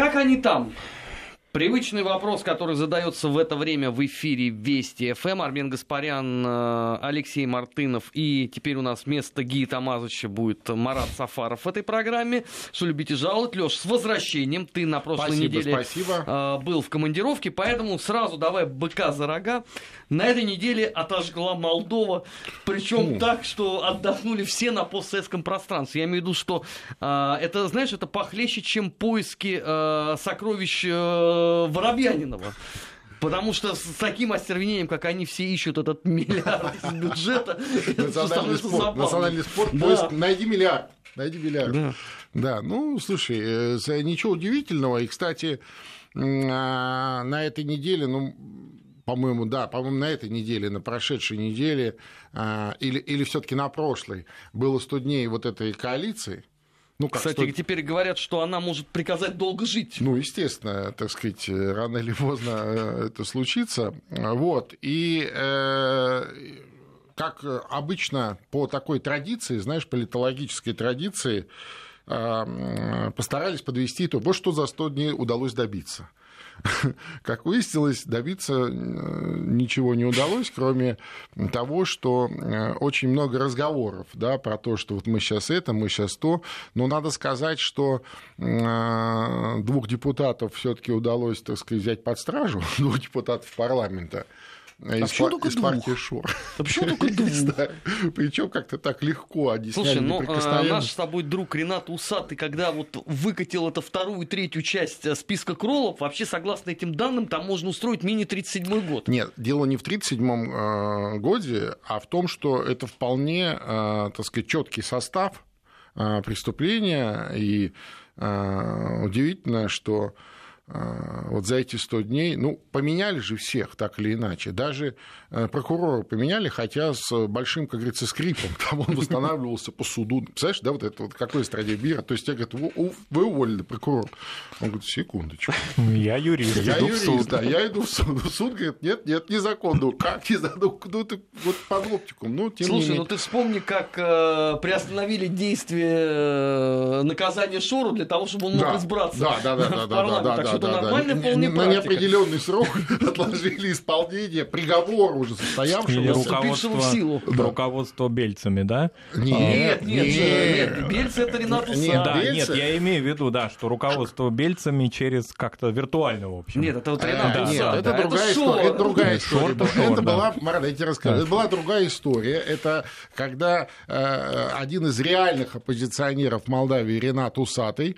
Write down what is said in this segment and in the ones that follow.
Как они там? Привычный вопрос, который задается в это время в эфире Вести ФМ. Армен Гаспарян, э, Алексей Мартынов и теперь у нас вместо Гии Тамазыча будет Марат Сафаров в этой программе. Что любите жаловать. Леш, с возвращением. Ты на прошлой спасибо, неделе спасибо. Э, был в командировке, поэтому сразу давай быка за рога. На этой неделе отожгла Молдова, причем так, что отдохнули все на постсоветском пространстве. Я имею в виду, что э, это, знаешь, это похлеще, чем поиски сокровищ Воробьянинова. Потому что с таким остервенением, как они все ищут этот миллиард из бюджета, Национальный спорт, забавно. национальный спорт, Да. поиск, найди миллиард. Найди миллиард. Да. Да, ну, слушай, э, ничего удивительного. И, кстати, а, на этой неделе, ну, по-моему, да, по-моему, на этой неделе, на прошедшей неделе, а, или, или все-таки на прошлой, было 100 дней вот этой коалиции. Ну, как Кстати, 100 теперь говорят, что она может приказать долго жить. ну, естественно, так сказать, э, рано или поздно э, это случится. Вот. И э, как обычно по такой традиции, знаешь, политологической традиции, э, постарались подвести итог. Вот что за 100 дней удалось добиться. Как выяснилось, добиться э, ничего не удалось, кроме того, что э, очень много разговоров да, про то, что вот мы сейчас это, мы сейчас то. Но надо сказать, что э, двух депутатов все-таки удалось, так сказать, взять под стражу, двух депутатов парламента. Из, почему пар- только из двух? партии Шор. Да почему только двух? Причем как-то так легко они Слушай, ну а, неприкосновенность. наш с тобой друг Ренат Усатый, когда вот выкатил это вторую и третью часть э, списка кролов, вообще, согласно этим данным, там можно устроить мини-37 год. Нет, дело не в 1937 э, годе, а в том, что это вполне, э, так сказать, четкий состав э, преступления. И э, удивительно, что э, вот за эти 100 дней, ну, поменяли же всех так или иначе. Даже э, прокурора поменяли, хотя с большим, как говорится, скрипом. Там он восстанавливался по суду. Представляешь, да, вот это вот какой стране мира. То есть тебе говорят, «Вы- вы уволили прокурора. Он говорит, секундочку. Я юрист, Я иду в юрист, суд. да, я иду в суд. Суд говорит, нет, нет, незаконно. Ну, как незаконно? Ну, ну, ты вот под лоптиком. Ну, тем не Слушай, ну ты вспомни, как э, приостановили действие э, наказания Шору для того, чтобы он мог Да, избраться да, да, да, да, да, парламент. да, да, да, да. нормальная Не- вполне не- На неопределенный срок отложили исполнение приговора уже состоявшегося. вступившего в силу. руководство, руководство бельцами, да? Нет, нет, э, нет, Бельцы это Ренат Нет, Усатый. Да, Бельцы? нет, я имею в виду, да, что руководство бельцами через как-то виртуально, в общем. Нет, это вот Ренат да, Усатый. Нет, это а другая Шор. история. Это другая Нет, история. шор-то Это шор, да. была, Марат, я тебе расскажу, Да. это была другая история. Это когда э, один из реальных оппозиционеров Молдавии, Ренат Усатый,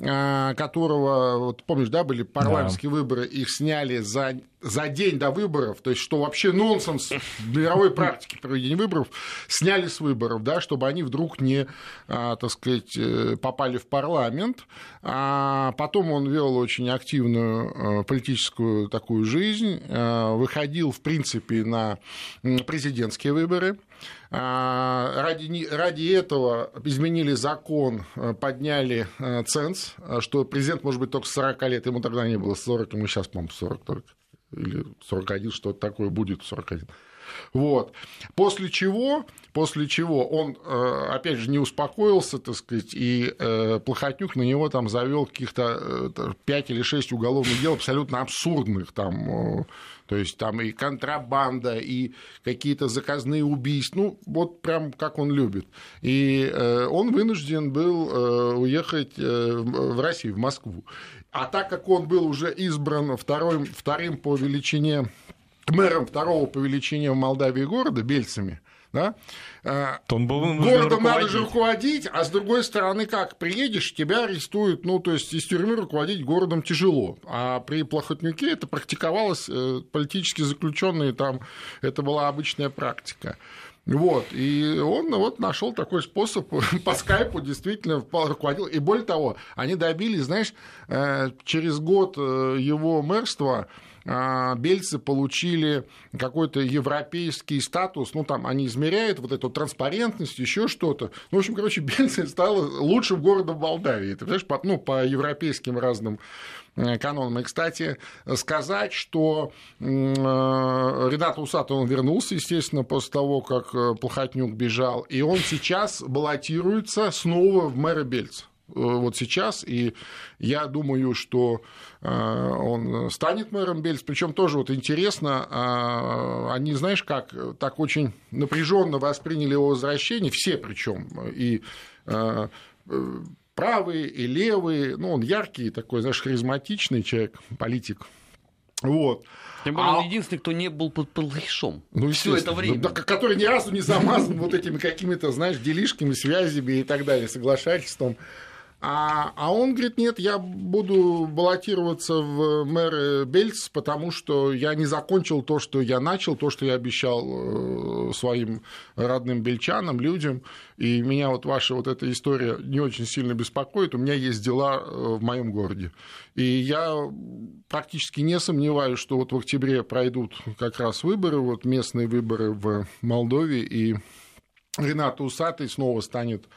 э, которого, вот помнишь, да, были парламентские выборы, их сняли за за день до выборов, то есть что вообще нонсенс в мировой практике проведения выборов, сняли с выборов, да, чтобы они вдруг не, а, так сказать, э, попали в парламент. А потом он вел очень активную э, политическую такую жизнь, э, выходил, в принципе, на президентские выборы. А, Ради, ради этого изменили закон, э, подняли э, ценз, э, что президент может быть только с 40 лет, ему тогда не было 40, ему сейчас, по-моему, 40 только, или 41, что-то такое будет 41. Вот. После чего, после чего он, э, опять же, не успокоился, так сказать, и э, Плохотнюк на него там завел каких-то 5 или 6 уголовных дел абсолютно абсурдных там, э, то есть там и контрабанда, и какие-то заказные убийства, ну, вот прям как он любит. И э, он вынужден был э, уехать э, в Россию, в Москву. А так как он был уже избран вторым, вторым по величине мэром второго по величине в Молдавии города, Бельцами, да, э, То он был городом надо же руководить. а с другой стороны, как приедешь, тебя арестуют, ну, то есть из тюрьмы руководить городом тяжело. А при Плохотнюке это практиковалось, э, политически заключенные там, это была обычная практика. Вот, и он вот нашел такой способ по скайпу действительно руководил. И более того, они добились, знаешь, э, через год его мэрства бельцы получили какой-то европейский статус, ну, там они измеряют вот эту транспарентность, еще что-то. Ну, в общем, короче, Бельцы стало лучшим городом Молдавии. Ты понимаешь, по, ну, по европейским разным э, канонам. И, кстати, сказать, что э, Ренат Усатый, он вернулся, естественно, после того, как э, Плохотнюк бежал, и он сейчас баллотируется снова в мэра Бельца. Вот сейчас, и я думаю, что он станет мэром Бельц. Причем тоже вот интересно, они, знаешь, как так очень напряженно восприняли его возвращение, все причем, и правые и левые, ну, он яркий такой, знаешь, харизматичный человек, политик. Вот. Тем более, а... он единственный, кто не был под плохишом ну, все это время. Да, который ни разу не замазан вот этими какими-то, знаешь, делишками, связями и так далее, соглашательством. А, а он говорит, нет, я буду баллотироваться в мэр Бельц, потому что я не закончил то, что я начал, то, что я обещал э, своим родным бельчанам, людям. И меня вот ваша вот эта история не очень сильно беспокоит. У меня есть дела э, в моем городе. И я практически не сомневаюсь, что вот в октябре пройдут как раз выборы, вот местные выборы в Молдове, и Ренат Усатый снова станет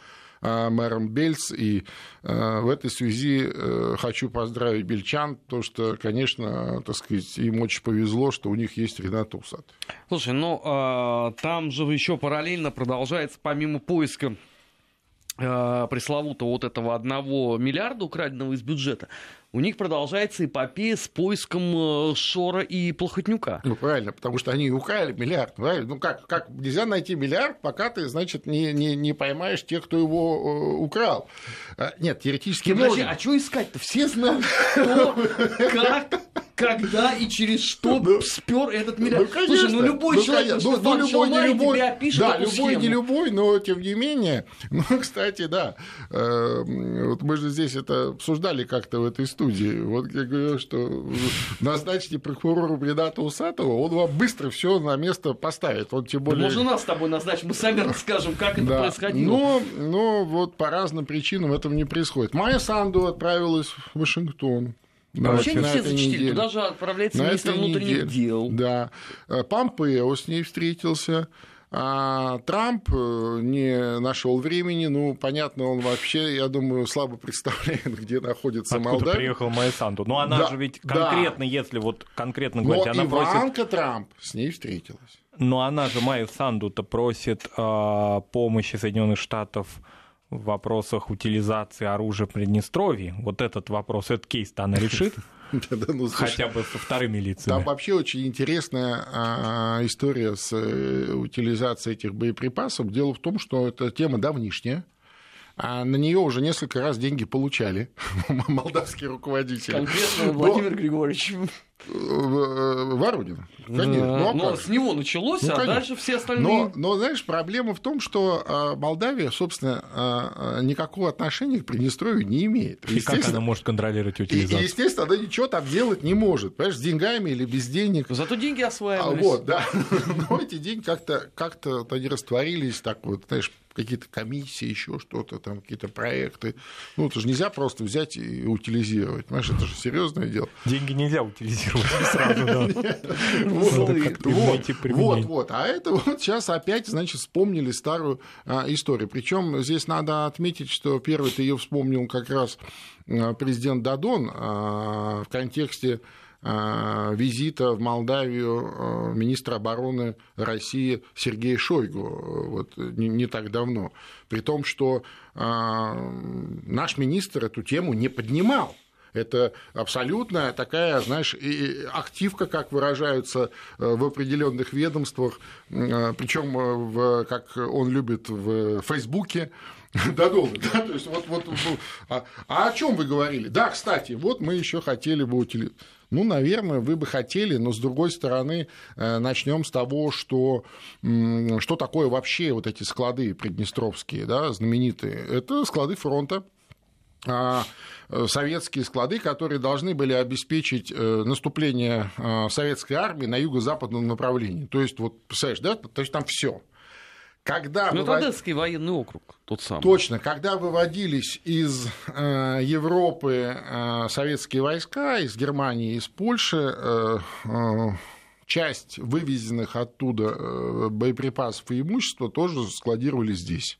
мэром Бельц. И э, в этой связи э, хочу поздравить бельчан, то что, конечно, так сказать, им очень повезло, что у них есть Ренат Усат. Слушай, ну там же еще параллельно продолжается, помимо поиска пресловутого вот этого одного миллиарда украденного из бюджета, у них продолжается эпопея с поиском э, Шора и Плохотнюка. Ну, правильно, потому что они украли миллиард. Правильно? Ну, как, как нельзя найти миллиард, пока ты, значит, не, не, не поймаешь тех, кто его э, украл. А, нет, теоретически Подожди, можно. а что искать-то? Все знают, кто, как, когда и через что ну, спер этот миллиард. Ну, конечно, Слушай, ну любой ну, человек, конечно, ну, ну, любой, не любой, тебе опишет Да, любой, схему. не любой, но тем не менее. Ну, кстати, да, э, вот мы же здесь это обсуждали как-то в этой студии. Вот я говорю, что назначите прокурора Рената Усатова, он вам быстро все на место поставит. Он тем более... Можно нас с тобой назначить, мы сами расскажем, как это да. происходило. Но, но вот по разным причинам этого не происходит. Майя Санду отправилась в Вашингтон. Да, Вообще не все зачтили. Туда же отправляется министр внутренних неделе. дел. Да. Помпео с ней встретился. А Трамп э, не нашел времени, ну, понятно, он вообще, я думаю, слабо представляет, где находится Откуда Молдавия. приехал Майя Санду. Но она да, же ведь конкретно, да. если вот конкретно говорить, Но она Иванка просит... Трамп с ней встретилась. Но она же, Майя Санду-то просит э, помощи Соединенных Штатов в вопросах утилизации оружия в Приднестровье. Вот этот вопрос, этот кейс-то она решит. Ну, Хотя бы со вторыми лицами. Там вообще очень интересная а, история с э, утилизацией этих боеприпасов. Дело в том, что эта тема давнишняя. А на нее уже несколько раз деньги получали молдавские руководители. Конкретно Владимир Григорьевич. Воронин. Конечно. Да. Ну, а но с него началось, ну, а конечно. дальше все остальные. Но, но, знаешь, проблема в том, что а, Молдавия, собственно, а, никакого отношения к Приднестровью не имеет. И как она может контролировать утилизацию? И, естественно, она ничего там делать не может. Понимаешь, с деньгами или без денег. Зато деньги осваивались. А, вот, да. Но эти деньги как-то как они растворились, так вот, знаешь, какие-то комиссии, еще что-то, там какие-то проекты. Ну, это же нельзя просто взять и утилизировать. Понимаешь, это же серьезное дело. Деньги нельзя утилизировать сразу, да. Вот, вот. А это вот сейчас опять, значит, вспомнили старую а, историю. Причем здесь надо отметить, что первый ты ее вспомнил как раз а, президент Дадон в контексте визита в Молдавию э, министра обороны России Сергея Шойгу э, вот, не, не так давно. При том, что наш министр эту тему не поднимал. Это абсолютно такая, знаешь, активка, как выражаются в определенных ведомствах, причем, в, как он любит в Фейсбуке, да, долго, да, то есть вот, вот, а, а о чем вы говорили? Да, кстати, вот мы еще хотели бы утилизировать ну, наверное, вы бы хотели, но с другой стороны, э, начнем с того, что, что такое вообще вот эти склады приднестровские, да, знаменитые. Это склады фронта, э, советские склады, которые должны были обеспечить э, наступление советской армии на юго-западном направлении. То есть, вот, представляешь, да, то есть там все. Когда ну, вывод... это Одесский военный округ, тот самый. Точно, когда выводились из э, Европы э, советские войска, из Германии, из Польши, э, э, часть вывезенных оттуда э, боеприпасов и имущества тоже складировали здесь.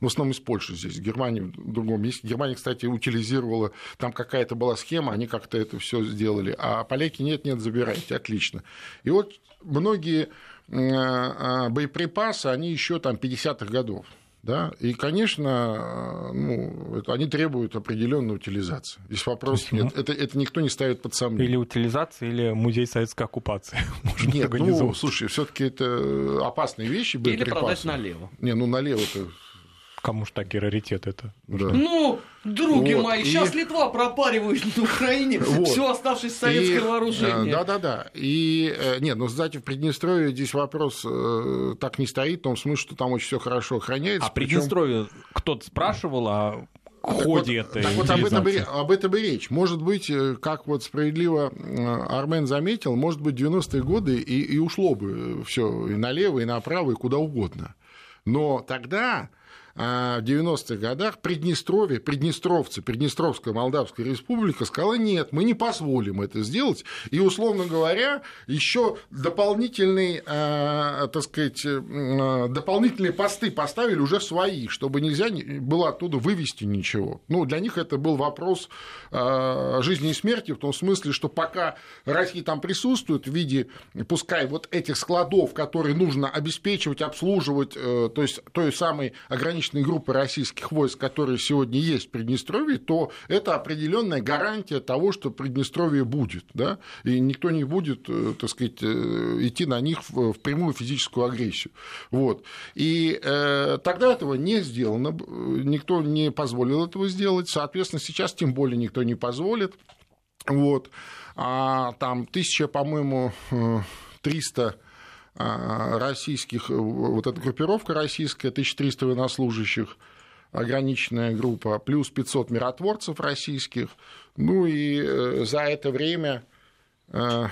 В основном из Польши здесь, Германия в другом месте. Германия, кстати, утилизировала, там какая-то была схема, они как-то это все сделали. А поляки нет-нет, забирайте, отлично. И вот многие Э, э, боеприпасы, они еще там 50-х годов. Да? И, конечно, ну, это, они требуют определенной утилизации. Здесь вопрос нет. Это, это никто не ставит под сомнение. Или утилизация, или музей советской оккупации. Можно нет, ну, слушай, все таки это опасные вещи. Или продать налево. Не, ну налево-то Кому ж такие раритеты это? Да. Ну, други вот. мои, сейчас и... Литва пропаривает на Украине вот. все оставшееся советское и... вооружение. Да-да-да. И э, нет, ну, кстати, в Приднестровье здесь вопрос э, так не стоит, в том смысле, что там очень все хорошо охраняется. А причем... Приднестровье кто-то спрашивал о ходе так вот, этой так вот об этом, и, об этом и речь. Может быть, э, как вот справедливо Армен заметил, может быть, 90-е годы и, и ушло бы все и налево, и направо, и куда угодно. Но тогда а в 90-х годах Приднестровье, приднестровцы, Приднестровская Молдавская Республика сказала, нет, мы не позволим это сделать. И, условно говоря, еще дополнительные, а, так сказать, а, дополнительные посты поставили уже свои, чтобы нельзя было оттуда вывести ничего. Ну, для них это был вопрос жизни и смерти, в том смысле, что пока Россия там присутствует в виде, пускай вот этих складов, которые нужно обеспечивать, обслуживать, э, то есть той самой ограниченной пограничной группы российских войск, которые сегодня есть в Приднестровье, то это определенная гарантия того, что Приднестровье будет, да, и никто не будет, э, так сказать, э, идти на них в прямую физическую агрессию. Вот. И э, тогда этого не сделано, никто не позволил этого сделать, соответственно, сейчас тем более никто не позволит. Вот. А там тысяча, по-моему, 300 а, российских, э, вот эта группировка российская, 1300 военнослужащих, ограниченная группа, плюс 500 миротворцев российских. Ну и э, за это время э,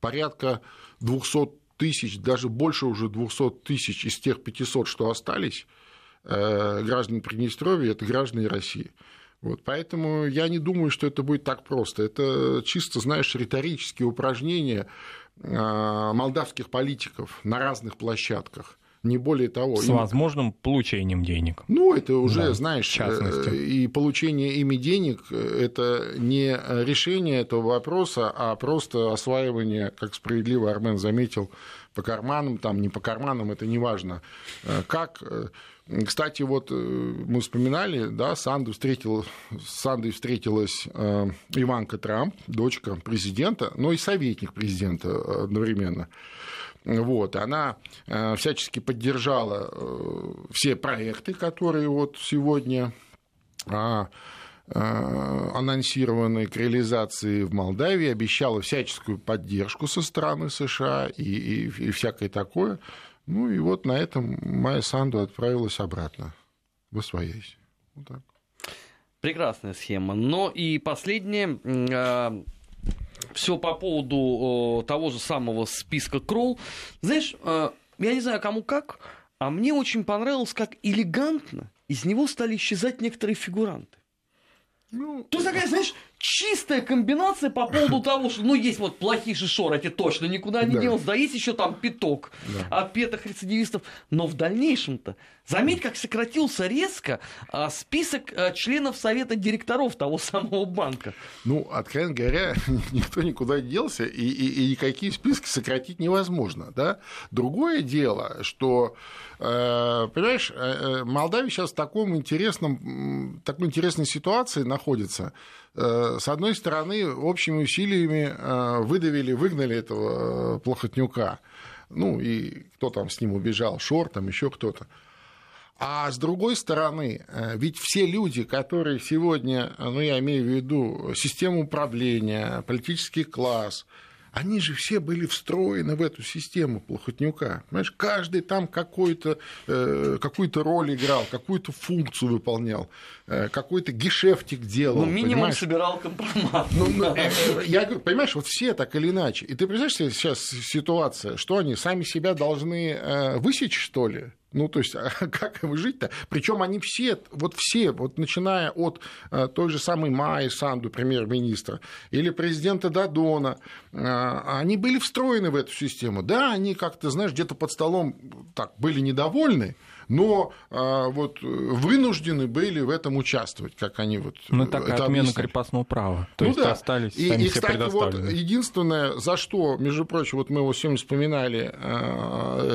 порядка 200 тысяч, даже больше уже 200 тысяч из тех 500, что остались, граждан Приднестровья, это граждане России. Вот, поэтому я не думаю, что это будет так просто. Это чисто, знаешь, риторические упражнения молдавских политиков на разных площадках. Не более того. С им... возможным получением денег. Ну, это уже, да, знаешь, э, и получение ими денег – это не решение этого вопроса, а просто осваивание, как справедливо Армен заметил, по карманам, там не по карманам, это не важно. Э, как кстати, вот э, мы вспоминали, да, Санду встретил, с Сандой встретилась э, Иванка Трамп, дочка президента, но и советник президента одновременно. Вот, она э, всячески поддержала все проекты, которые вот сегодня а, анонсированы к реализации в Молдавии, обещала всяческую поддержку со стороны США и, и, и всякое такое. Ну и вот на этом Майя Санду отправилась обратно в Освоясь. Вот так. Прекрасная схема. Но и последнее. А, все по поводу того же самого списка Кролл. Знаешь, а, я не знаю, кому как, а мне очень понравилось, как элегантно из него стали исчезать некоторые фигуранты. Ну... Есть такая, знаешь, чистая комбинация по поводу того, что, ну, есть вот плохие шишор, эти точно никуда не да. делся, да есть еще там пяток да. отпетых рецидивистов, но в дальнейшем-то, заметь, как сократился резко а, список а, членов совета директоров того самого банка. Ну, откровенно говоря, никто никуда не делся, и, и, и никакие списки сократить невозможно, да. Другое дело, что, э, понимаешь, э, э Молдавия сейчас в таком интересном, такой интересной ситуации находится, с одной стороны, общими усилиями э, выдавили, выгнали этого э, плохотнюка. Ну, и кто там с ним убежал, Шор, там еще кто-то. А с другой стороны, ведь все люди, которые сегодня, ну, я имею в виду систему управления, политический класс, они же все были встроены в эту систему Плохотнюка. Понимаешь, каждый там какую-то э, какую роль играл, какую-то функцию выполнял, э, какой-то гешефтик делал. Ну, минимум понимаешь? собирал компромат. Ну, ну, э, я говорю, понимаешь, вот все так или иначе. И ты представляешь себе сейчас ситуация, что они сами себя должны э, высечь, что ли? Ну, то есть, а как им жить-то? Причем они все, вот все, вот начиная от э, той же самой Майи Санду, премьер-министра, или президента Дадона, э, они были встроены в эту систему. Да, они как-то, знаешь, где-то под столом так были недовольны, но а, вот вынуждены были в этом участвовать, как они вот Ну, так это отмена объясняли. крепостного права. То ну, есть да. остались и, сами и, кстати, вот единственное, за что, между прочим, вот мы его сегодня вспоминали,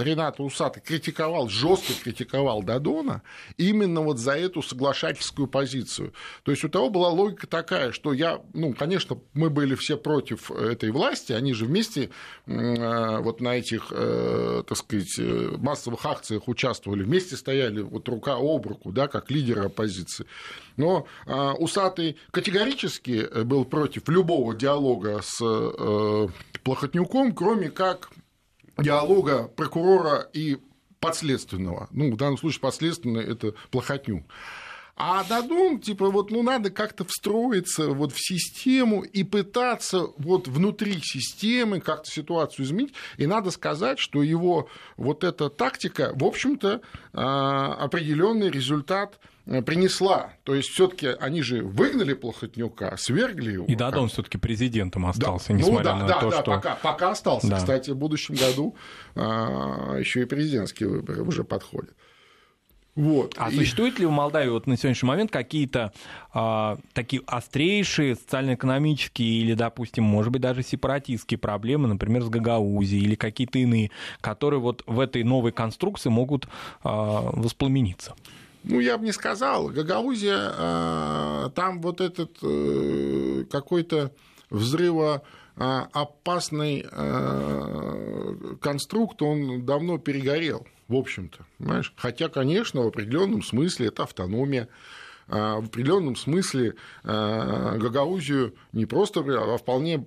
Ренат Усатый критиковал, жестко критиковал Дадона именно вот за эту соглашательскую позицию. То есть у того была логика такая, что я, ну, конечно, мы были все против этой власти, они же вместе вот на этих, э, так сказать, э, массовых акциях участвовали, вместе стояли вот рука об руку, да, как лидеры оппозиции. Но а, Усатый категорически был против любого диалога с э, Плохотнюком, кроме как диалога прокурора и подследственного. Ну, в данном случае подследственный – это Плохотнюк. А Дадон, типа, вот, ну, надо как-то встроиться вот в систему и пытаться вот внутри системы как-то ситуацию изменить. И надо сказать, что его вот эта тактика, в общем-то, а, определенный результат э, принесла. То есть все-таки они же выгнали Плохотнюка, свергли его. И Дадон все-таки президентом остался, да. Ну несмотря ну, да, на да, то, да, что... Пока, пока остался. Да. Кстати, в будущем году а, еще и президентские выборы уже подходят. Вот. А и... существует ли в Молдавии вот на сегодняшний момент какие-то а, такие острейшие социально-экономические или, допустим, может быть, даже сепаратистские проблемы, например, с Гагаузией или какие-то иные, которые вот в этой новой конструкции могут а, воспламениться? Ну, я бы не сказал. Гагаузия, а, там вот этот э, какой-то взрыва опасный э, конструкт, он давно перегорел в общем-то. Понимаешь? Хотя, конечно, в определенном смысле это автономия. А, в определенном смысле а, Гагаузию не просто, а вполне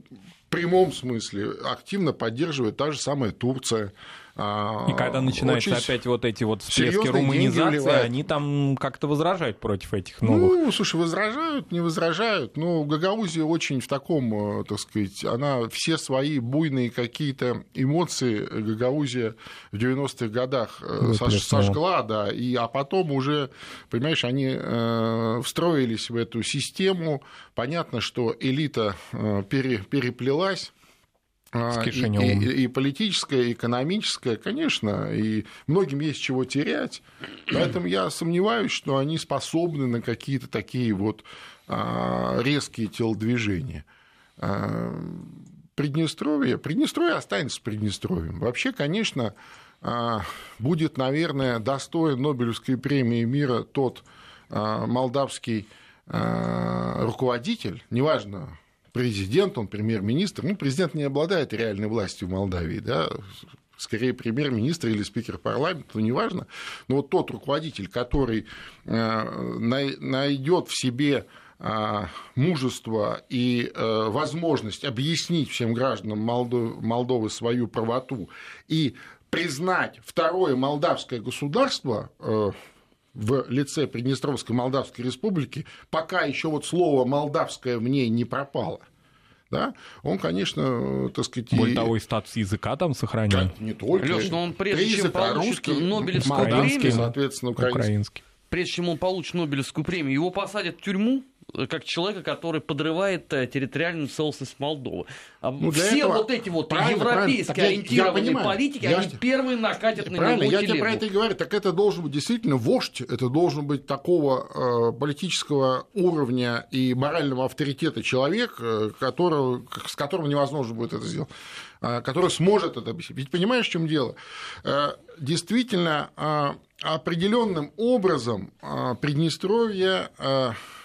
прямом смысле активно поддерживает та же самая Турция. А, И когда начинаются опять вот эти вот всплески руманизации, они там как-то возражают против этих новых. Ну, слушай, возражают, не возражают. Но Гагаузия очень в таком, э, так сказать, она все свои буйные какие-то эмоции Гагаузия в 90-х годах э, Выплеснула. сожгла, да, и, а потом уже, понимаешь, они э, встроились в эту систему. Понятно, что элита пере, переплелась и, и, и политическое, и экономическое, конечно, и многим есть чего терять. Поэтому я сомневаюсь, что они способны на какие-то такие вот а, резкие телодвижения. А, Приднестровье, Приднестровье останется Приднестровьем. Вообще, конечно, будет, наверное, достоин Нобелевской премии мира тот молдавский руководитель, неважно, президент, он премьер-министр. Ну, президент не обладает реальной властью в Молдавии, да, скорее премьер-министр или спикер парламента, ну, неважно. Но вот тот руководитель, который э, найдет в себе э, мужество и э, возможность объяснить всем гражданам Молдовы свою правоту и признать второе молдавское государство в лице Приднестровской Молдавской Республики, пока еще вот слово молдавское в ней не пропало, да, он, конечно, так сказать... Более и... того, и статус языка там сохранен. Не только. Леш, но он прежде чем получит русский, Нобелевскую премию... соответственно, украинский. украинский. Прежде чем он получит Нобелевскую премию, его посадят в тюрьму, как человека, который подрывает э, территориальную целостность Молдовы. А ну, Все этого... вот эти вот европейские ориентированные политики, я... они первые накатят на правильно, него я тебе про это и говорю. Так это должен быть действительно вождь, это должен быть такого э, политического уровня и морального авторитета человек, э, которого, с которым невозможно будет это сделать который сможет это объяснить. Ведь понимаешь, в чем дело? Действительно, определенным образом Приднестровье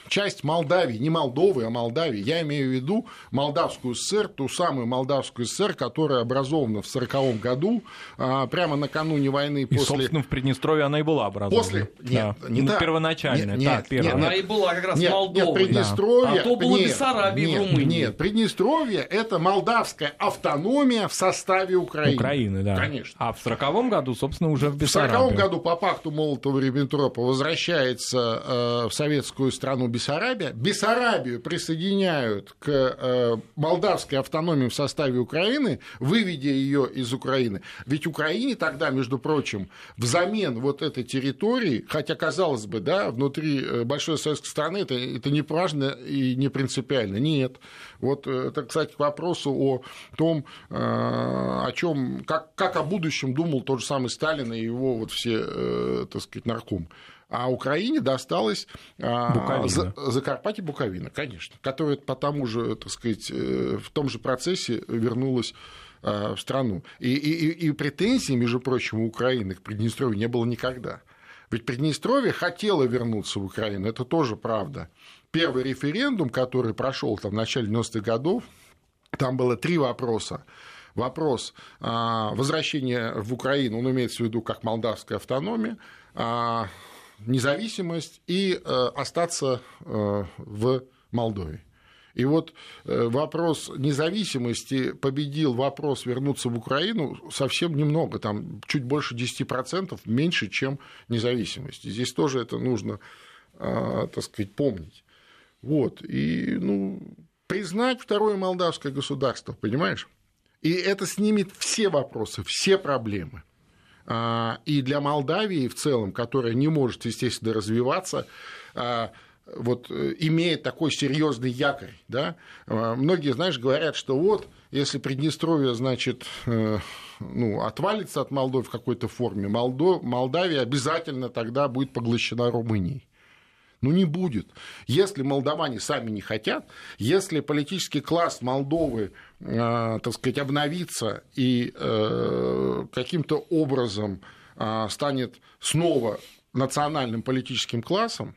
часть Молдавии, не Молдовы, а Молдавии, я имею в виду Молдавскую ССР, ту самую Молдавскую ССР, которая образована в 1940 году, а, прямо накануне войны. И, после... собственно, в Приднестровье она и была образована. После... Нет, да. не ну, так. Первоначальная, нет, так, нет, нет, Она и была как раз нет, Молдовой. Нет, Приднестровье... Да. А то было нет, Бессарабия нет, в Румынии. Нет, Приднестровье – это молдавская автономия в составе Украины. Украины, да. Конечно. А в 1940 году, собственно, уже в Бессарабию. В 1940 году по пакту Молотова-Риббентропа возвращается э, в советскую страну Бессарабия Бессарабия. Бессарабию присоединяют к э, молдавской автономии в составе Украины, выведя ее из Украины. Ведь Украине тогда, между прочим, взамен вот этой территории, хотя, казалось бы, да, внутри э, большой советской страны это, это не важно и не принципиально. Нет. Вот это, кстати, к вопросу о том, о чем, как, как о будущем думал тот же самый Сталин и его вот все, так сказать, нарком. А Украине досталось а, Буковина. За, Закарпатье Буковина, конечно, которая по тому же, так сказать, э, в том же процессе вернулась а, в страну. И, и, и претензий, между прочим, у Украины к Приднестровью не было никогда. Ведь Приднестровье хотело вернуться в Украину, это тоже правда. Первый референдум, который прошел там в начале 90-х годов, там было три вопроса. Вопрос а, возвращения в Украину, он имеется в виду как молдавская автономия, независимость и э, остаться э, в Молдове. И вот э, вопрос независимости победил вопрос вернуться в Украину совсем немного, там чуть больше 10%, меньше, чем независимость. здесь тоже это нужно, так сказать, помнить. Вот. И, ну, признать второе молдавское государство, понимаешь? И это снимет все вопросы, все проблемы. А, и для Молдавии в целом, которая не может, естественно, развиваться, а, вот э, имеет такой серьезный якорь, да, а, многие, знаешь, говорят, что вот, если Приднестровье, значит, э, ну, отвалится от Молдовы в какой-то форме, Молдо... Молдавия обязательно тогда будет поглощена Румынией. Ну, не будет. Если молдаване сами не хотят, если политический класс Молдовы, э, так сказать, обновится и э, каким-то образом э, станет снова национальным политическим классом,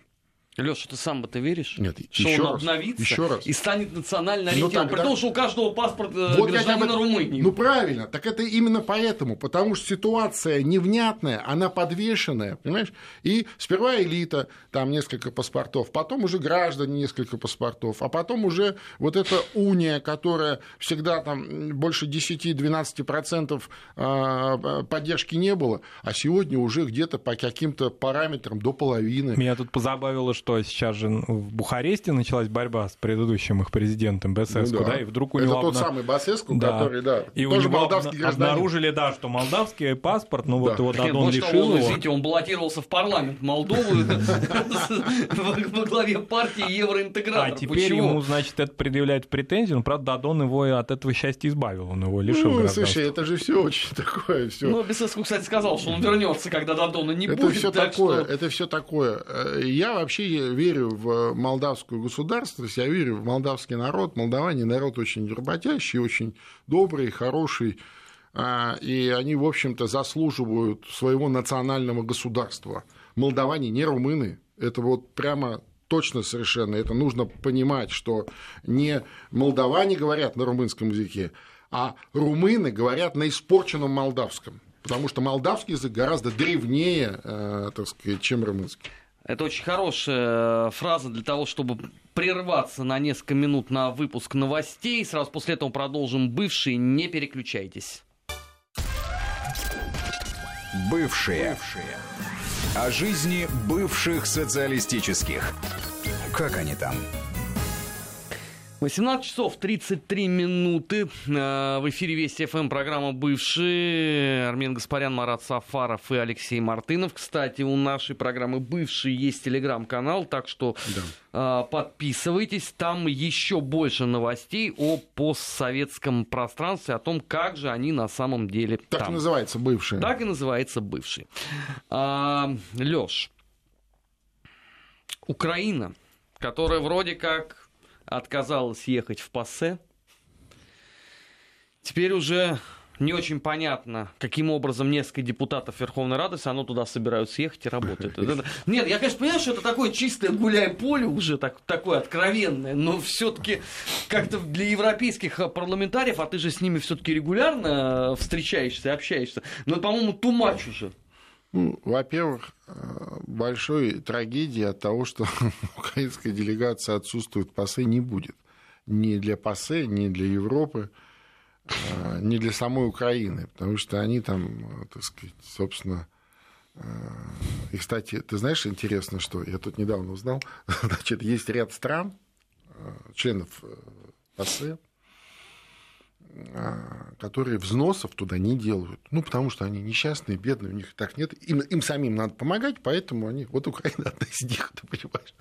Леша, ты сам в это веришь? Нет, что еще он раз, обновится еще раз. и станет национально ориентированным, ну, тогда... при том, что у каждого паспорт э, вот гражданина этом... Румынии. Ну правильно, так это именно поэтому, потому что ситуация невнятная, она подвешенная, понимаешь? И сперва элита, там несколько паспортов, потом уже граждане несколько паспортов, а потом уже вот эта уния, которая всегда там больше 10-12% а, поддержки не было, а сегодня уже где-то по каким-то параметрам до половины. Меня тут позабавило, что что сейчас же в Бухаресте началась борьба с предыдущим их президентом Басеску, ну, да. да, и вдруг у Это него... тот обна... самый Басеску, да. который, да, и тоже у него молдавский гражданин. Обнаружили, да, что молдавский паспорт, ну да. вот его Дадон вот лишил он, его. Извините, он баллотировался в парламент Молдовы во главе партии евроинтегратор. А теперь ему, значит, это предъявляет претензию, но, правда, Дадон его от этого счастья избавил, он его лишил Ну, слушай, это же все очень такое. Всё. Ну, Бесеску, кстати, сказал, что он вернется, когда Дадона не это будет. Все такое, Это все такое. Я вообще верю в молдавскую государственность, я верю в молдавский народ. Молдаване народ очень работящий, очень добрый, хороший, а, и они, в общем-то, заслуживают своего национального государства. Молдаване не румыны, это вот прямо точно совершенно. Это нужно понимать, что не молдаване говорят на румынском языке, а румыны говорят на испорченном молдавском. Потому что молдавский язык гораздо древнее, э, так сказать, чем румынский. Это очень хорошая фраза для того, чтобы прерваться на несколько минут на выпуск новостей. Сразу после этого продолжим бывшие. Не переключайтесь. Бывшие. Бывшие. О жизни бывших социалистических. Как они там? 18 часов 33 минуты. Э, в эфире Вести ФМ программа «Бывшие». Армен Гаспарян, Марат Сафаров и Алексей Мартынов. Кстати, у нашей программы «Бывшие» есть телеграм-канал, так что да. Э, подписывайтесь. Там еще больше новостей о постсоветском пространстве, о том, как же они на самом деле Так там. и называется «Бывшие». Так и называется «Бывшие». А, Лёш, Украина, которая вроде как отказалась ехать в ПАСЕ. Теперь уже не очень понятно, каким образом несколько депутатов Верховной Рады все туда собираются ехать и работать. Нет, я, конечно, понимаю, что это такое чистое гуляй-поле уже так, такое откровенное, но все-таки как-то для европейских парламентариев, а ты же с ними все-таки регулярно встречаешься, общаешься, но, по-моему, тумач уже. Ну, во-первых, э, большой трагедии от того, что украинская делегация отсутствует ПАСЕ, не будет. Ни для ПАСЕ, ни для Европы, э, ни для самой Украины, потому что они там, э, так сказать, собственно, И, кстати, ты знаешь, интересно, что я тут недавно узнал, значит, есть ряд стран, членов ПАСЕ, которые взносов туда не делают. Ну, потому что они несчастные, бедные, у них так нет. Им, им самим надо помогать, поэтому они... Вот Украина одна из них, ты понимаешь.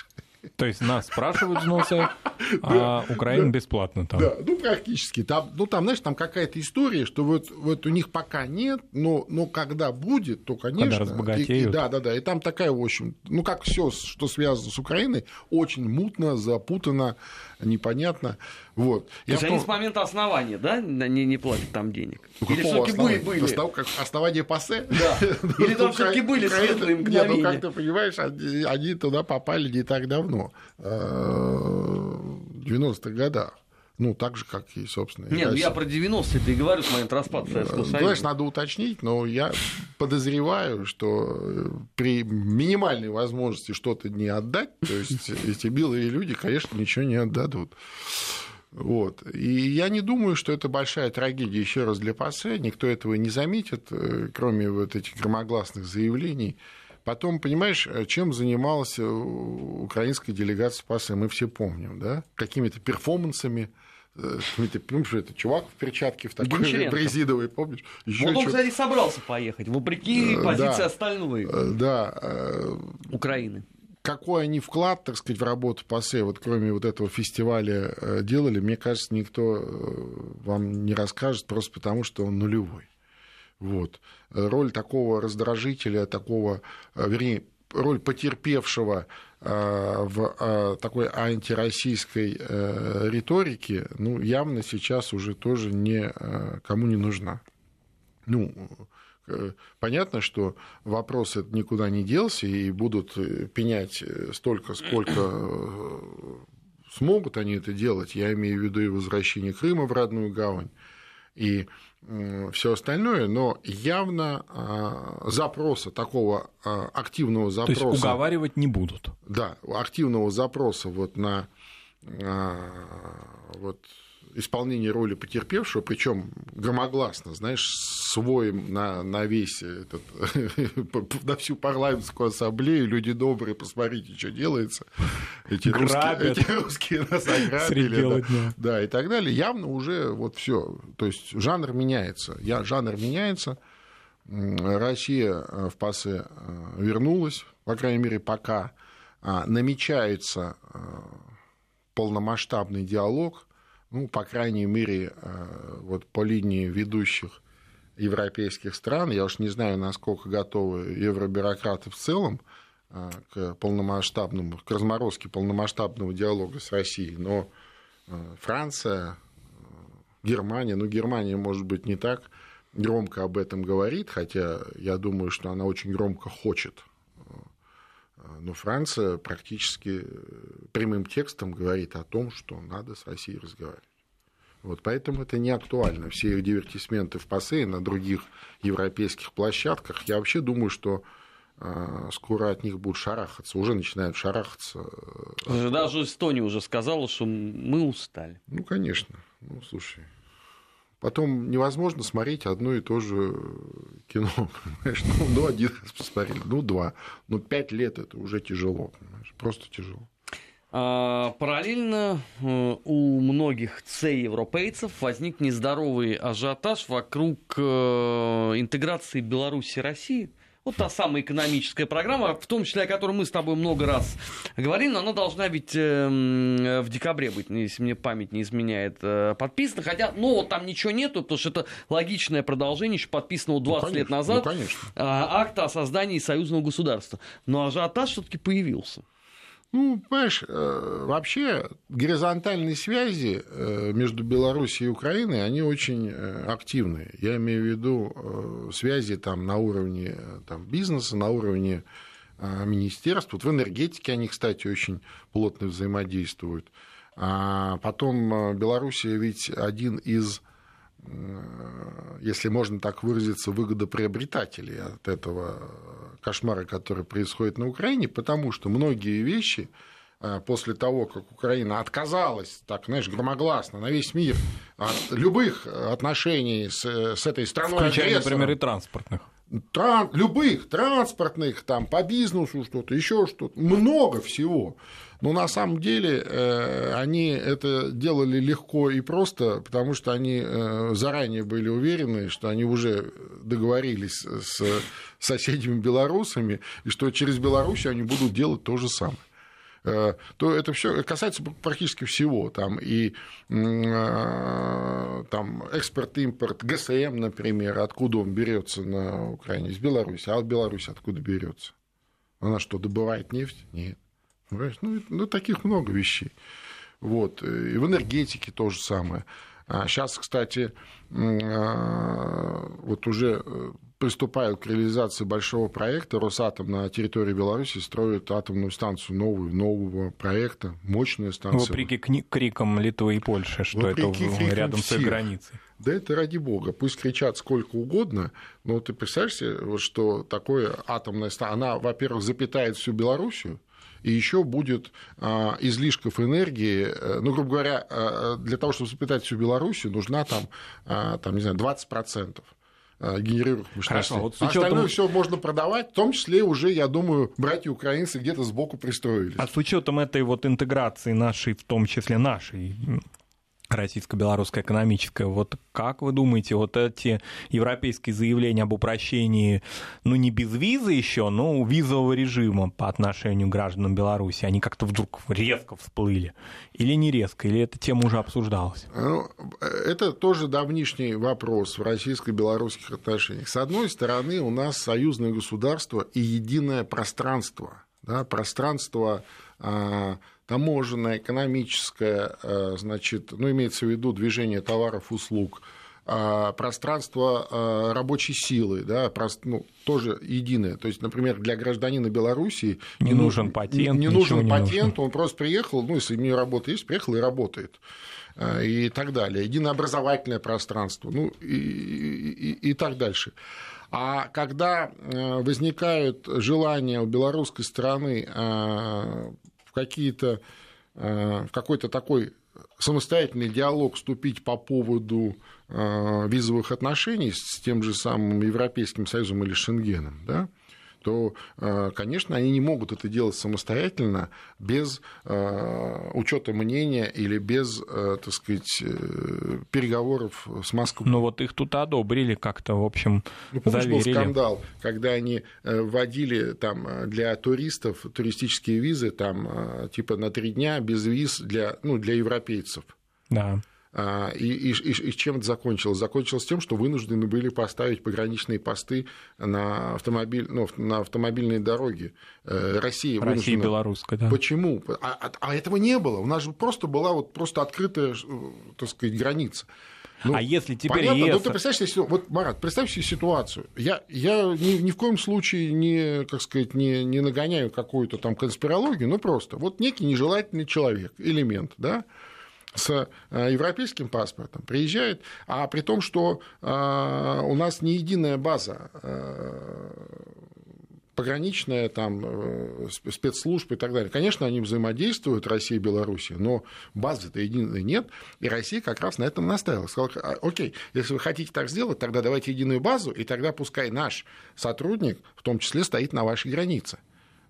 То есть нас спрашивают взносы, а Украина бесплатно там. Да, ну практически. Там, ну там, знаешь, там какая-то история, что вот, вот у них пока нет, но, но когда будет, то, конечно... Когда разбогатеют. И, и, да, да, да. И там такая, в общем, ну как все, что связано с Украиной, очень мутно, запутано, непонятно. Вот. То есть они с момента основания, да, не, не платят там денег? Ну, Или все-таки были? были? Основ, как основание ПАСЕ? Да. Или там все-таки были светлые мгновения? Нет, ну как ты понимаешь, они, они туда попали не так давно, э, в 90-х годах. Ну, так же, как и, собственно, Нет, ну я про 90-е-то и говорю с момента распада Советского Союза. Знаешь, надо уточнить, но я подозреваю, что э, при минимальной возможности что-то не отдать, то есть эти белые люди, конечно, ничего не отдадут. Вот. И я не думаю, что это большая трагедия еще раз для ПАСЕ, никто этого не заметит, э, кроме вот этих громогласных заявлений. Потом, понимаешь, э, чем занималась э, украинская делегация ПАСЕ, мы все помним, да? Какими-то перформансами, ты помнишь, это чувак в перчатке в такой резиновой, помнишь? Ещё вот он, чё... кстати, собрался поехать, вопреки позиции да, остальной да, Украины какой они вклад, так сказать, в работу ПАСЕ, вот кроме вот этого фестиваля э, делали, мне кажется, никто э, вам не расскажет, просто потому что он нулевой. Вот. Роль такого раздражителя, такого, э, вернее, роль потерпевшего в такой антироссийской риторике, ну, явно сейчас уже тоже не, кому не нужна. Ну, Э, понятно, что вопрос этот никуда не делся, и будут э, пенять э, столько, сколько смогут они это делать. Я имею в виду и возвращение Крыма в родную гавань, и все остальное, но явно а, запроса такого а, активного запроса. То есть уговаривать не будут. Да, активного запроса вот на а, вот исполнение роли потерпевшего, причем громогласно, знаешь, свой на, на весь этот, на всю парламентскую ассамблею, люди добрые, посмотрите, что делается. Эти, русские, эти русские нас ограбили. Да, да, и так далее. Явно уже вот все. То есть жанр меняется. Я, жанр меняется. Россия э, в ПАСе э, вернулась, по крайней мере, пока а, намечается э, полномасштабный диалог ну, по крайней мере, э, вот по линии ведущих европейских стран, я уж не знаю, насколько готовы евробюрократы в целом э, к полномасштабному, к разморозке полномасштабного диалога с Россией, но э, Франция, Германия, ну, Германия, может быть, не так громко об этом говорит, хотя я думаю, что она очень громко хочет но Франция практически э, прямым текстом говорит о том, что надо с Россией разговаривать. Вот поэтому это не актуально. Все их дивертисменты в ПАСЕ на других европейских площадках, я вообще думаю, что э, скоро от них будут шарахаться, уже начинают шарахаться. Даже Эстония уже сказала, что мы устали. Ну, конечно. Ну, слушай, Потом невозможно смотреть одно и то же кино. Понимаешь? Ну, ну, один раз посмотрели, ну, два. Ну, пять лет это уже тяжело. Понимаешь? Просто тяжело. А, параллельно э, у многих C-европейцев возник нездоровый ажиотаж вокруг э, интеграции Беларуси России вот та самая экономическая программа, в том числе о которой мы с тобой много раз говорили, но она должна ведь э, в декабре быть, если мне память не изменяет, э, подписана. Хотя, ну, вот там ничего нету, потому что это логичное продолжение еще подписанного 20 ну, конечно, лет назад ну, конечно. А, акта о создании союзного государства. Но ажиотаж все-таки появился. Ну, понимаешь, э, вообще горизонтальные связи э, между Беларусью и Украиной, они очень э, активные. Я имею в виду связи там, на уровне там, бизнеса, на уровне министерств. Вот в энергетике они, кстати, очень плотно взаимодействуют. А потом Белоруссия ведь один из если можно так выразиться, выгодоприобретателей от этого кошмара, который происходит на Украине, потому что многие вещи э, после того, как Украина отказалась, так, знаешь, громогласно на весь мир от любых отношений с, с этой страной Включая, например, и транспортных. Тран, любых транспортных, там, по бизнесу что-то, еще что-то, много всего. Но на самом деле э, они это делали легко и просто, потому что они э, заранее были уверены, что они уже договорились с соседями белорусами, и что через Беларусь они будут делать то же самое. Э, то это все касается практически всего. Там и э, там, экспорт, импорт, ГСМ, например, откуда он берется на Украине? Из Беларуси. А от Беларуси откуда берется? Она что, добывает нефть? Нет. Ну, ну, таких много вещей. Вот. И в энергетике то же самое. А сейчас, кстати, а, вот уже э, приступают к реализации большого проекта. Росатом на территории Беларуси строит атомную станцию новую, нового проекта, мощная станция. Вопреки крикам Литвы и Польши, что Вопреки это рядом всех. с границей. Да это ради бога. Пусть кричат сколько угодно, но ты представляешь себе, что такое атомная станция, она, во-первых, запитает всю Белоруссию, и еще будет а, излишков энергии. Э, ну, грубо говоря, а, для того, чтобы запитать всю Белоруссию, нужна там, а, там не знаю, 20% генерируемых мощностей. Хорошо, вот учетом... Остальное все можно продавать, в том числе уже, я думаю, братья украинцы где-то сбоку пристроились. А с учетом этой вот интеграции нашей, в том числе нашей российско-белорусская экономическая. Вот как вы думаете, вот эти европейские заявления об упрощении, ну не без визы еще, но визового режима по отношению к гражданам Беларуси, они как-то вдруг резко всплыли? Или не резко, или эта тема уже обсуждалась? Ну, это тоже давнишний вопрос в российско-белорусских отношениях. С одной стороны, у нас союзное государство и единое пространство. Да, пространство а, таможенное, экономическое, э, значит, ну, имеется в виду движение товаров, услуг, а, пространство э, рабочей силы, да, ну, тоже единое. То есть, например, для гражданина Беларуси не, не нужен патент, не, не нужен не патент, нужно. он просто приехал, ну, если у него работа есть, приехал и работает э, и так далее. Единое образовательное пространство, ну и, и, и так дальше. А когда возникают желания у белорусской стороны какие-то, э, в какой-то такой самостоятельный диалог вступить по поводу э, визовых отношений с тем же самым Европейским Союзом или Шенгеном, да, то, э, конечно, они не могут это делать самостоятельно без э, учета мнения или без, э, так сказать, переговоров с Москвой. Ну вот их тут одобрили как-то, в общем, ну, помнишь, заверили. был скандал, когда они вводили там для туристов туристические визы там типа на три дня без виз для, ну, для европейцев. Да. А, и, и, и чем это закончилось? Закончилось тем, что вынуждены были поставить пограничные посты на, автомобиль, ну, на автомобильные дороги. Э, Россия вынуждена... Белорусская, да. Почему? А, а, а этого не было. У нас же просто была вот просто открытая, так сказать, граница. Ну, а если теперь понятно, ЕС... ну ты представь себе, вот, Марат, представь себе ситуацию. Я, я ни, ни в коем случае не, как сказать, не, не нагоняю какую-то там конспирологию, но просто вот некий нежелательный человек, элемент, да, с э, европейским паспортом, приезжает, а при том, что э, у нас не единая база э, пограничная, там, спецслужб и так далее. Конечно, они взаимодействуют, Россия и Беларусь, но базы-то единой нет, и Россия как раз на этом настаивала. Сказала, «А, окей, если вы хотите так сделать, тогда давайте единую базу, и тогда пускай наш сотрудник в том числе стоит на вашей границе.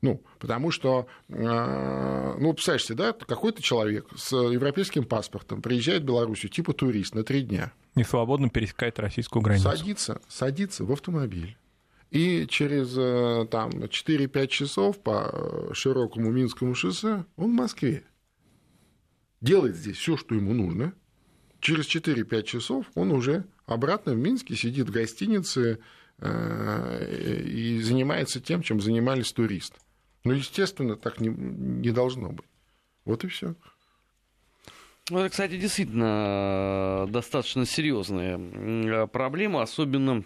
Ну, потому что, э, ну, представляете, да, какой-то человек с европейским паспортом приезжает в Белоруссию, типа турист, на три дня. И свободно пересекает российскую границу. Садится, садится в автомобиль. И через э, там, 4-5 часов по э, широкому Минскому шоссе он в Москве. Делает здесь все, что ему нужно. Через 4-5 часов он уже обратно в Минске сидит в гостинице и занимается тем, чем занимались туристы. Ну, естественно, так не, не должно быть. Вот и все. Ну, это, кстати, действительно э, достаточно серьезная э, проблема, особенно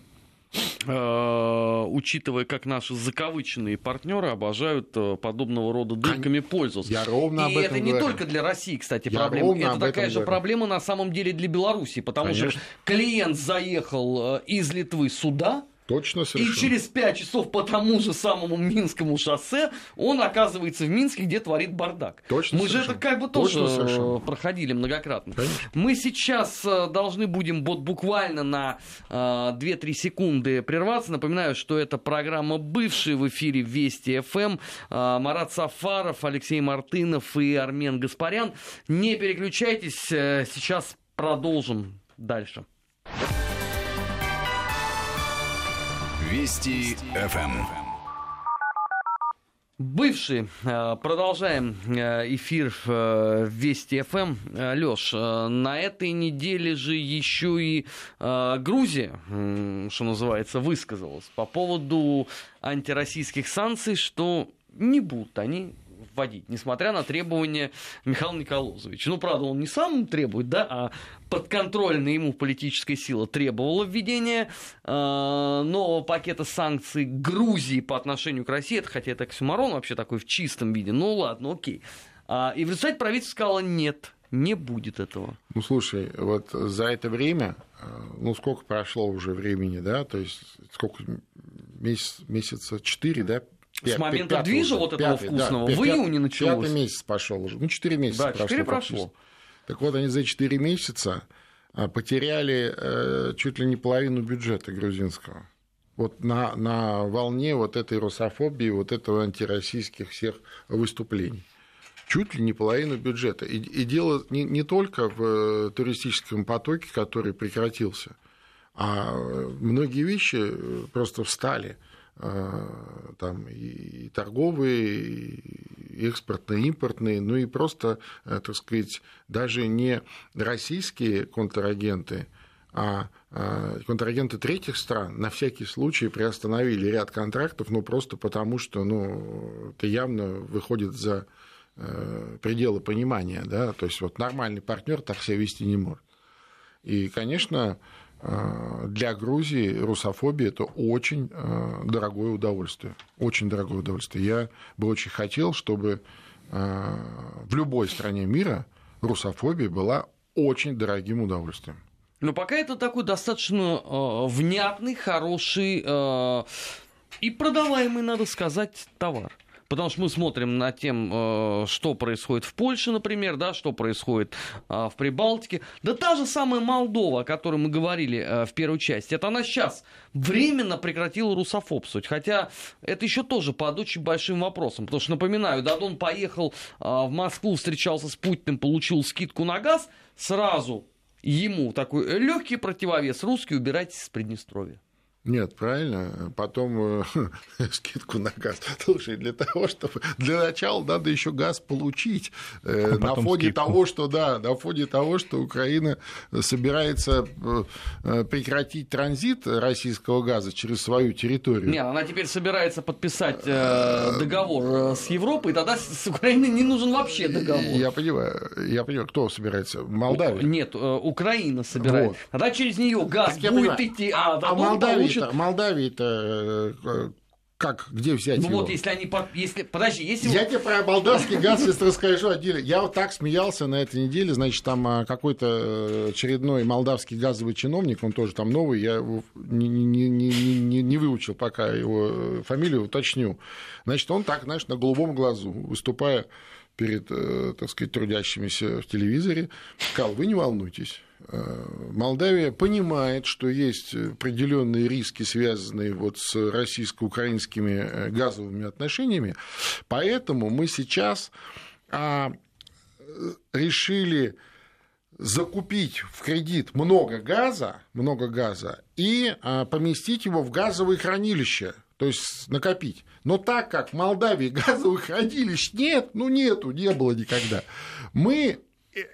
э, учитывая, как наши закавыченные партнеры обожают подобного рода дырками пользоваться. Я ровно И об этом это не говорю. только для России, кстати, Я проблема. Это такая же говорю. проблема на самом деле для Беларуси, потому Конечно. что клиент заехал из Литвы сюда, Точно, совершенно. И через 5 часов по тому же самому Минскому шоссе он оказывается в Минске, где творит бардак. Точно, Мы же это как бы тоже Точно, совершенно. проходили многократно. Конечно. Мы сейчас э, должны будем вот буквально на э, 2-3 секунды прерваться. Напоминаю, что это программа «Бывший» в эфире Вести ФМ. Э, Марат Сафаров, Алексей Мартынов и Армен Гаспарян. Не переключайтесь, э, сейчас продолжим дальше. Вести ФМ. Бывший. Э, Продолжаем э, эфир э, Вести ФМ. Леш, на этой неделе же еще и Грузия, что называется, высказалась по поводу антироссийских санкций, что не будут они вводить, несмотря на требования Михаила Николозовича. Ну, правда, он не сам требует, да, а подконтрольная ему политическая сила требовала введения э, нового пакета санкций Грузии по отношению к России. Это, хотя это оксюмарон вообще такой в чистом виде. Ну, ладно, окей. А, и в результате правительство сказало, нет, не будет этого. Ну, слушай, вот за это время, э, ну, сколько прошло уже времени, да, то есть сколько, месяц, месяца четыре, да, с момента движа вот этого пятый, вкусного да, в июне началось. Пятый месяц пошел уже. Ну, четыре месяца да, прошло. 4 прошло. Так вот, они за четыре месяца а, потеряли э, чуть ли не половину бюджета грузинского. Вот на, на волне вот этой русофобии, вот этого антироссийских всех выступлений. Чуть ли не половину бюджета. И, и дело не, не только в э, туристическом потоке, который прекратился, а многие вещи э, просто встали – там и торговые, и экспортные, импортные, ну и просто, э, так сказать, даже не российские контрагенты, а, а контрагенты третьих стран на всякий случай приостановили ряд контрактов, ну просто потому, что ну, это явно выходит за э, пределы понимания, да, то есть вот нормальный партнер так себя вести не может. И, конечно, Э, для Грузии русофобия это очень э, дорогое удовольствие. Очень дорогое удовольствие. Я бы очень хотел, чтобы э, в любой стране мира русофобия была очень дорогим удовольствием. Но пока это такой достаточно э, внятный, хороший э, и продаваемый, надо сказать, товар. Потому что мы смотрим на тем, э, что происходит в Польше, например, да, что происходит э, в Прибалтике. Да та же самая Молдова, о которой мы говорили э, в первой части, это она сейчас временно прекратила русофобствовать. Хотя это еще тоже под очень большим вопросом. Потому что, напоминаю, Дадон поехал в Москву, встречался с Путиным, получил скидку на газ, сразу ему такой легкий противовес. Русские убирайтесь с Приднестровья. Нет, правильно. Потом э, скидку на газ. Слушай, для того, чтобы для начала надо еще газ получить. Э, а на фоне скидку. того, что да, на фоне того, что Украина собирается э, прекратить транзит российского газа через свою территорию. Нет, она теперь собирается подписать договор с Европой, тогда с Украиной не нужен вообще договор. Я понимаю, я понимаю, кто собирается? Молдавия? Нет, Украина собирается. Вот. Тогда через нее газ так будет идти, а, а Молдавия получит... Молдавии-то э, как, где взять ну его? вот, если они, если, подожди, если... Я тебе про молдавский газ сейчас расскажу отдельно. Я вот так смеялся на этой неделе, значит, там а, какой-то э, очередной молдавский газовый чиновник, он тоже там новый, я не, не, не, не, не выучил пока его э, фамилию, уточню. Значит, он так, знаешь, на голубом глазу, выступая перед, так сказать, трудящимися в телевизоре, сказал, вы не волнуйтесь, Э, Молдавия понимает, что есть определенные риски, связанные вот с российско-украинскими э, газовыми отношениями, поэтому мы сейчас а, решили закупить в кредит много газа, много газа и а, поместить его в газовые хранилища, то есть накопить. Но так как в Молдавии газовых хранилищ нет, ну нету, не было никогда, мы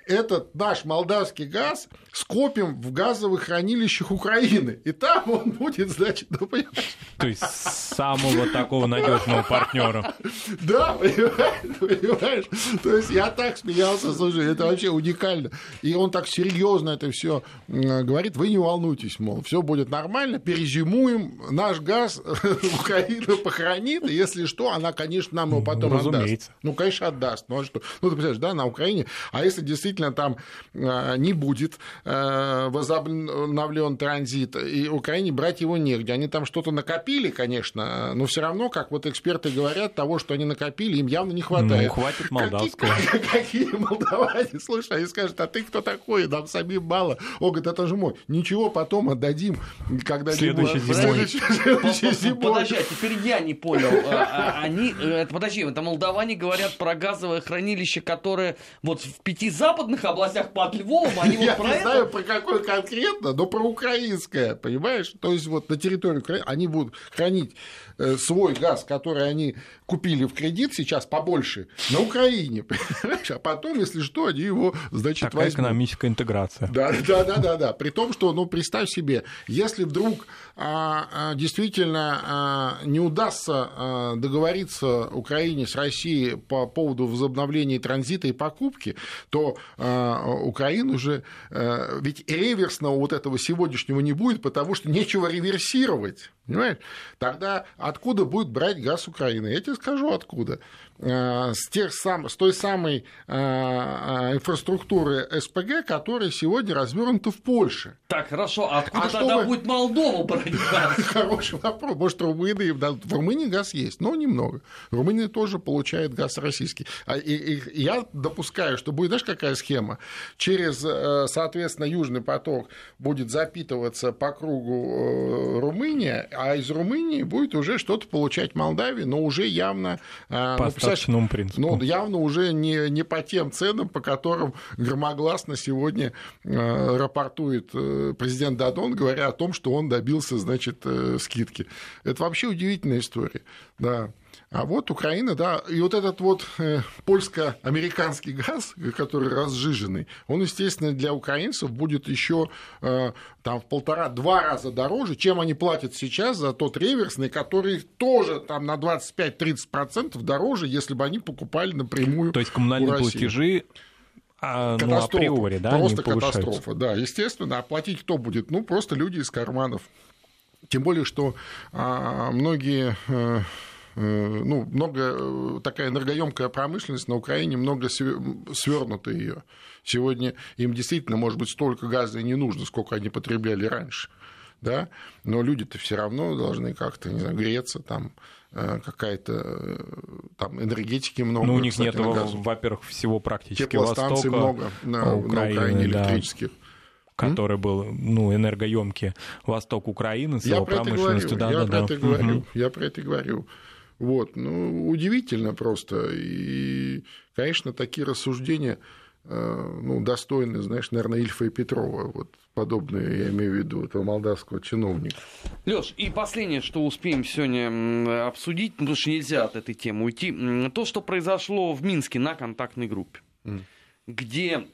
этот наш молдавский газ скопим в газовых хранилищах Украины. И там он будет, значит, ну, понимаешь? То есть самого такого надежного партнера. Да, понимаешь? То есть я так смеялся, слушай, это вообще уникально. И он так серьезно это все говорит, вы не волнуйтесь, мол, все будет нормально, перезимуем, наш газ Украина похоронит, и если что, она, конечно, нам его потом Разумеется. отдаст. Ну, конечно, отдаст. Ну, а что? Ну, ты представляешь, да, на Украине, а если действительно там не будет возобновлен транзит, и Украине брать его негде. Они там что-то накопили, конечно, но все равно, как вот эксперты говорят, того, что они накопили, им явно не хватает. Ну, хватит молдавского. Какие, какие молдаване? Слушай, они скажут, а ты кто такой? Нам самим мало. Он говорит, это же мой. Ничего, потом отдадим, когда Следующий зимой. Подожди, а теперь я не понял. А, а, они, э, подожди, это молдаване говорят про газовое хранилище, которое вот в пяти западных областях под Львовом, они вот про Я не знаю, про какое конкретно, но про украинское, понимаешь? То есть вот на территории Украины они будут хранить Э, свой газ, который они купили в кредит сейчас побольше, на Украине. А потом, если что, они его, значит, Такая возьмут. экономическая интеграция. Да, да, да, да, да. При том, что, ну, представь себе, если вдруг а, а, действительно а, не удастся а, договориться Украине с Россией по поводу возобновления транзита и покупки, то а, Украина уже... А, ведь реверсного вот этого сегодняшнего не будет, потому что нечего реверсировать. Понимаешь? Тогда откуда будет брать газ Украины? Я тебе скажу откуда. Э, с, тех сам, с той самой э, э, инфраструктуры СПГ, которая сегодня развернута в Польше. Так, хорошо, а откуда а тогда вы... будет Молдова брать газ? Хороший вопрос. Может, Румынии... В Румынии газ есть, но немного. Румыния тоже получает газ российский. А, и, и я допускаю, что будет, знаешь, какая схема? Через, соответственно, Южный поток будет запитываться по кругу Румыния, а из Румынии будет уже что-то получать Молдавия, но уже явно... По достаточному принципу. Ну, явно уже не, не по тем ценам, по которым громогласно сегодня э, рапортует президент Дадон, говоря о том, что он добился, значит, э, скидки. Это вообще удивительная история, да. А вот Украина, да, и вот этот вот э, польско-американский газ, который разжиженный, он, естественно, для украинцев будет еще э, там в полтора-два раза дороже, чем они платят сейчас за тот реверсный, который тоже там на 25-30% дороже, если бы они покупали напрямую. То есть коммунальные платежи а, ну, априори, да, просто катастрофа, да, естественно, оплатить кто будет? Ну, просто люди из карманов. Тем более, что а, многие Э, ну, много э, такая энергоемкая промышленность на Украине, много свернуто ее. Сегодня им действительно, может быть, столько газа и не нужно, сколько они потребляли раньше. Да? Но люди-то все равно должны как-то, не знаю, греться, там э, какая-то там энергетики много. Ну, у них кстати, нет, во-первых, всего практически Теплостанций Востока, много на, Украины, на Украине электрических. Да который был ну, энергоемкий восток Украины с я его промышленностью. Да, я да, про да. это говорю. Я про это говорю. Вот, ну, удивительно просто. И, конечно, такие рассуждения э, ну, достойны, знаешь, наверное, Ильфа и Петрова, вот подобные, я имею в виду, этого молдавского чиновника. Леш, и последнее, что успеем сегодня обсудить, потому что нельзя от этой темы уйти, то, что произошло в Минске на контактной группе, mm. где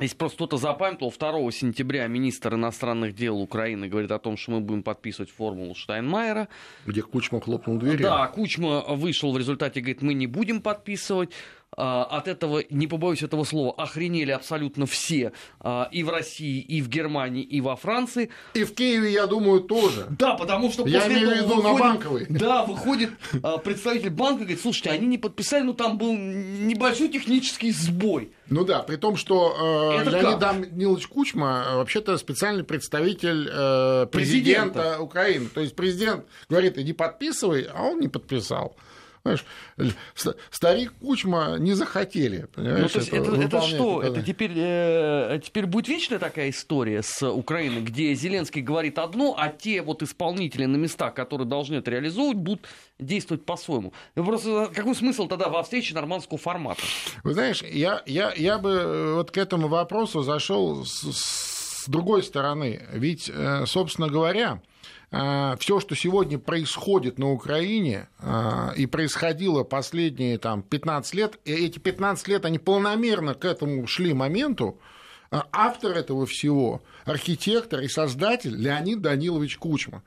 если просто кто-то запамятовал, 2 сентября министр иностранных дел Украины говорит о том, что мы будем подписывать формулу Штайнмайера. Где Кучма хлопнул дверью. Да, Кучма вышел в результате, говорит, мы не будем подписывать. А, от этого, не побоюсь этого слова, охренели абсолютно все а, и в России, и в Германии, и во Франции. И в Киеве, я думаю, тоже. Да, потому что я имею в виду выходит, на банковой. Да, выходит а, представитель банка и говорит, слушайте, они не подписали, но там был небольшой технический сбой. Ну да, при том, что э, Леонид Данилович Кучма э, вообще-то специальный представитель э, президента, президента Украины. То есть президент говорит, иди подписывай, а он не подписал. Понимаешь, старик Кучма не захотели. Ну, то есть это, это, это что? Это теперь, э, теперь будет вечная такая история с Украиной, где Зеленский говорит одно, а те вот исполнители на местах, которые должны это реализовывать, будут действовать по-своему. Просто какой смысл тогда во встрече нормандского формата? Вы знаешь, я, я, я бы э, вот к этому вопросу зашел с, с другой стороны. Ведь, э, собственно говоря, все, что сегодня происходит на Украине а, и происходило последние там, 15 лет, и эти 15 лет, они полномерно к этому шли моменту, а автор этого всего, архитектор и создатель Леонид Данилович Кучма.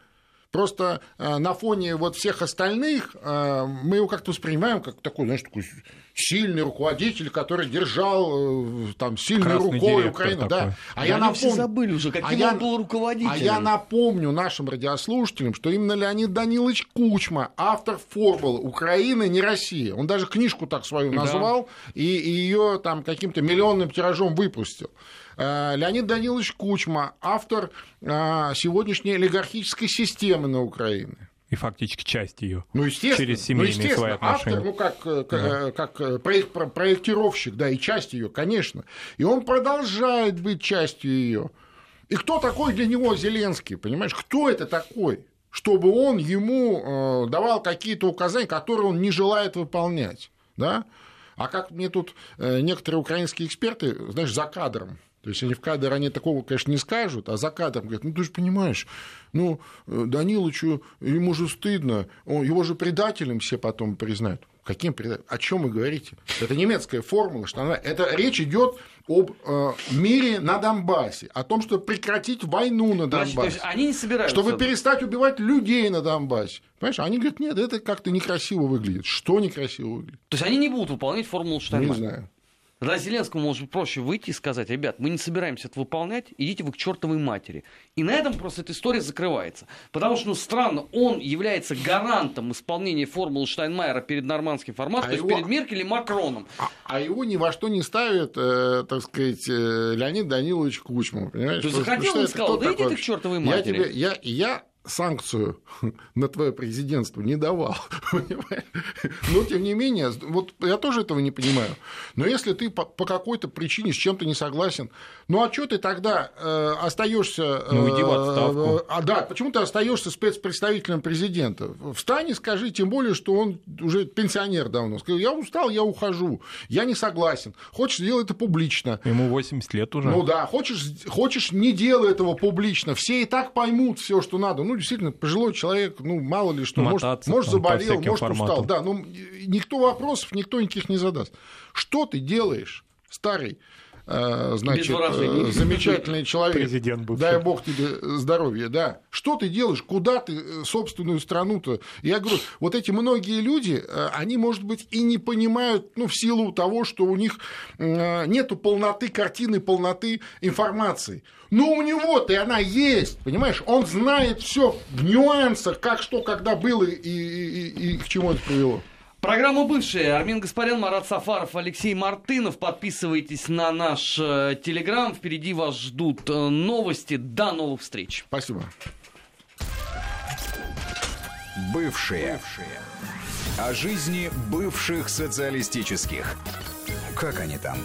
Просто на фоне вот всех остальных мы его как-то воспринимаем как такой, знаешь, такой сильный руководитель, который держал э, там сильной Красный рукой Украину. Да. А я напомню, все забыли уже, каким а я, он был руководителем. А я напомню нашим радиослушателям, что именно Леонид Данилович Кучма, автор формулы «Украина не Россия». Он даже книжку так свою назвал да. и, и ее там каким-то миллионным тиражом выпустил. Э, Леонид Данилович Кучма, автор э, сегодняшней олигархической системы на Украине и фактически часть ее ну, естественно, через ну, семейные ну, естественно, свои отношения. Автор, ну, как, э, да. как э, проект, проектировщик, да, и часть ее, конечно. И он продолжает быть частью ее. И кто такой для него Зеленский, понимаешь? Кто это такой? Чтобы он ему э, давал какие-то указания, которые он не желает выполнять. Да? А как мне тут некоторые украинские эксперты, знаешь, за кадром то есть они в кадр, они такого, конечно, не скажут, а за кадром говорят, ну ты же понимаешь, ну Данилычу, ему же стыдно, он, его же предателем все потом признают. Каким предателем? О чем вы говорите? Это немецкая формула, что она... Это речь идет об э, мире на Донбассе, о том, чтобы прекратить войну на Донбассе. Значит, они не собираются... Чтобы перестать убивать людей на Донбассе. Понимаешь, они говорят, нет, это как-то некрасиво выглядит. Что некрасиво выглядит? То есть они не будут выполнять формулу Штайнмайера? Не знаю. Тогда Зеленскому может проще выйти и сказать, ребят, мы не собираемся это выполнять, идите вы к чертовой матери. И на этом просто эта история закрывается. Потому что, ну, странно, он является гарантом исполнения формулы Штайнмайера перед нормандским форматом, а то его... есть перед Меркель и Макроном. А, а его ни во что не ставит, э, так сказать, э, Леонид Данилович Кучман. Понимаешь? То захотел и сказал, да идите к чертовой матери. Я, тебе, я, я санкцию на твое президентство не давал. Но, тем не менее, вот я тоже этого не понимаю. Но если ты по, по какой-то причине с чем-то не согласен, ну а что ты тогда э, остаешься... Э, ну, иди в отставку. Э, а, да, почему ты остаешься спецпредставителем президента? Встань и скажи, тем более, что он уже пенсионер давно. Скажи, я устал, я ухожу, я не согласен. Хочешь, сделай это публично. Ему 80 лет уже. Ну да, хочешь, хочешь не делай этого публично. Все и так поймут все, что надо. Ну, действительно, пожилой человек, ну, мало ли что, может, может заболел, может форматам. устал. Да, ну, никто вопросов, никто никаких не задаст. Что ты делаешь, старый? Э, значит, э, замечательный человек, Президент бывший. дай бог тебе здоровья, да. Что ты делаешь, куда ты э, собственную страну-то? Я говорю, вот эти многие люди, они, может быть, и не понимают, ну, в силу того, что у них нету полноты картины, полноты информации. Но у него-то и она есть, понимаешь? Он знает все в нюансах, как что, когда было и, и, и, и к чему это привело. Программа «Бывшие». Армин Гаспарян, Марат Сафаров, Алексей Мартынов. Подписывайтесь на наш э, Телеграм. Впереди вас ждут э, новости. До новых встреч. Спасибо. Бывшие. Бывшие. О жизни бывших социалистических. Как они там?